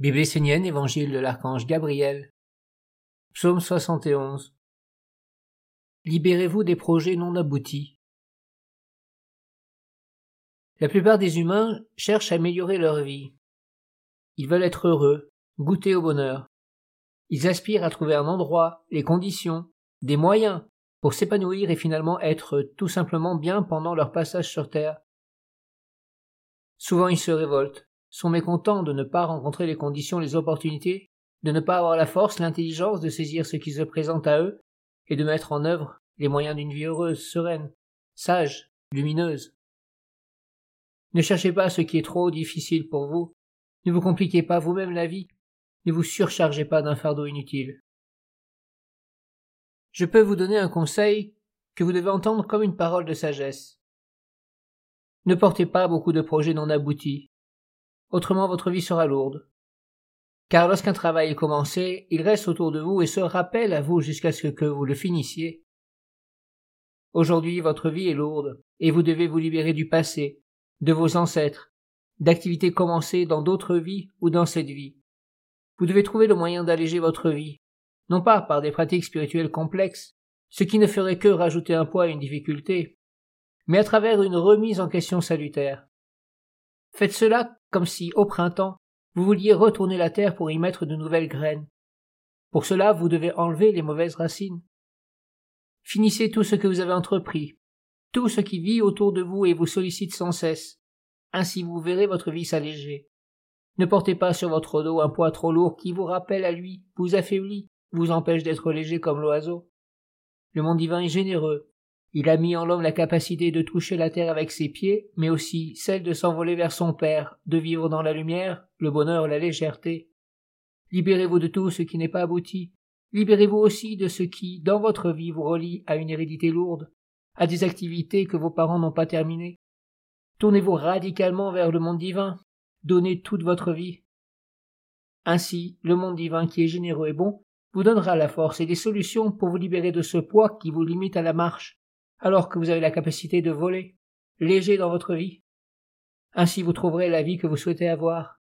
Bible essénienne, Évangile de l'archange Gabriel. Psaume 71. Libérez-vous des projets non aboutis. La plupart des humains cherchent à améliorer leur vie. Ils veulent être heureux, goûter au bonheur. Ils aspirent à trouver un endroit, les conditions, des moyens pour s'épanouir et finalement être tout simplement bien pendant leur passage sur Terre. Souvent ils se révoltent, sont mécontents de ne pas rencontrer les conditions, les opportunités, de ne pas avoir la force, l'intelligence de saisir ce qui se présente à eux, et de mettre en œuvre les moyens d'une vie heureuse, sereine, sage, lumineuse. Ne cherchez pas ce qui est trop difficile pour vous, ne vous compliquez pas vous-même la vie, ne vous surchargez pas d'un fardeau inutile. Je peux vous donner un conseil que vous devez entendre comme une parole de sagesse. Ne portez pas beaucoup de projets non aboutis, autrement votre vie sera lourde. Car lorsqu'un travail est commencé, il reste autour de vous et se rappelle à vous jusqu'à ce que vous le finissiez. Aujourd'hui, votre vie est lourde, et vous devez vous libérer du passé, de vos ancêtres, d'activités commencées dans d'autres vies ou dans cette vie. Vous devez trouver le moyen d'alléger votre vie, non pas par des pratiques spirituelles complexes, ce qui ne ferait que rajouter un poids à une difficulté, mais à travers une remise en question salutaire. Faites cela comme si, au printemps, vous vouliez retourner la terre pour y mettre de nouvelles graines. Pour cela, vous devez enlever les mauvaises racines. Finissez tout ce que vous avez entrepris, tout ce qui vit autour de vous et vous sollicite sans cesse. Ainsi vous verrez votre vie s'alléger. Ne portez pas sur votre dos un poids trop lourd qui vous rappelle à lui, vous affaiblit, vous empêche d'être léger comme l'oiseau. Le monde divin est généreux, il a mis en l'homme la capacité de toucher la terre avec ses pieds, mais aussi celle de s'envoler vers son Père, de vivre dans la lumière, le bonheur, la légèreté. Libérez-vous de tout ce qui n'est pas abouti. Libérez-vous aussi de ce qui, dans votre vie, vous relie à une hérédité lourde, à des activités que vos parents n'ont pas terminées. Tournez-vous radicalement vers le monde divin. Donnez toute votre vie. Ainsi, le monde divin qui est généreux et bon vous donnera la force et des solutions pour vous libérer de ce poids qui vous limite à la marche alors que vous avez la capacité de voler, léger dans votre vie. Ainsi vous trouverez la vie que vous souhaitez avoir.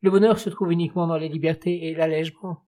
Le bonheur se trouve uniquement dans les libertés et l'allègement.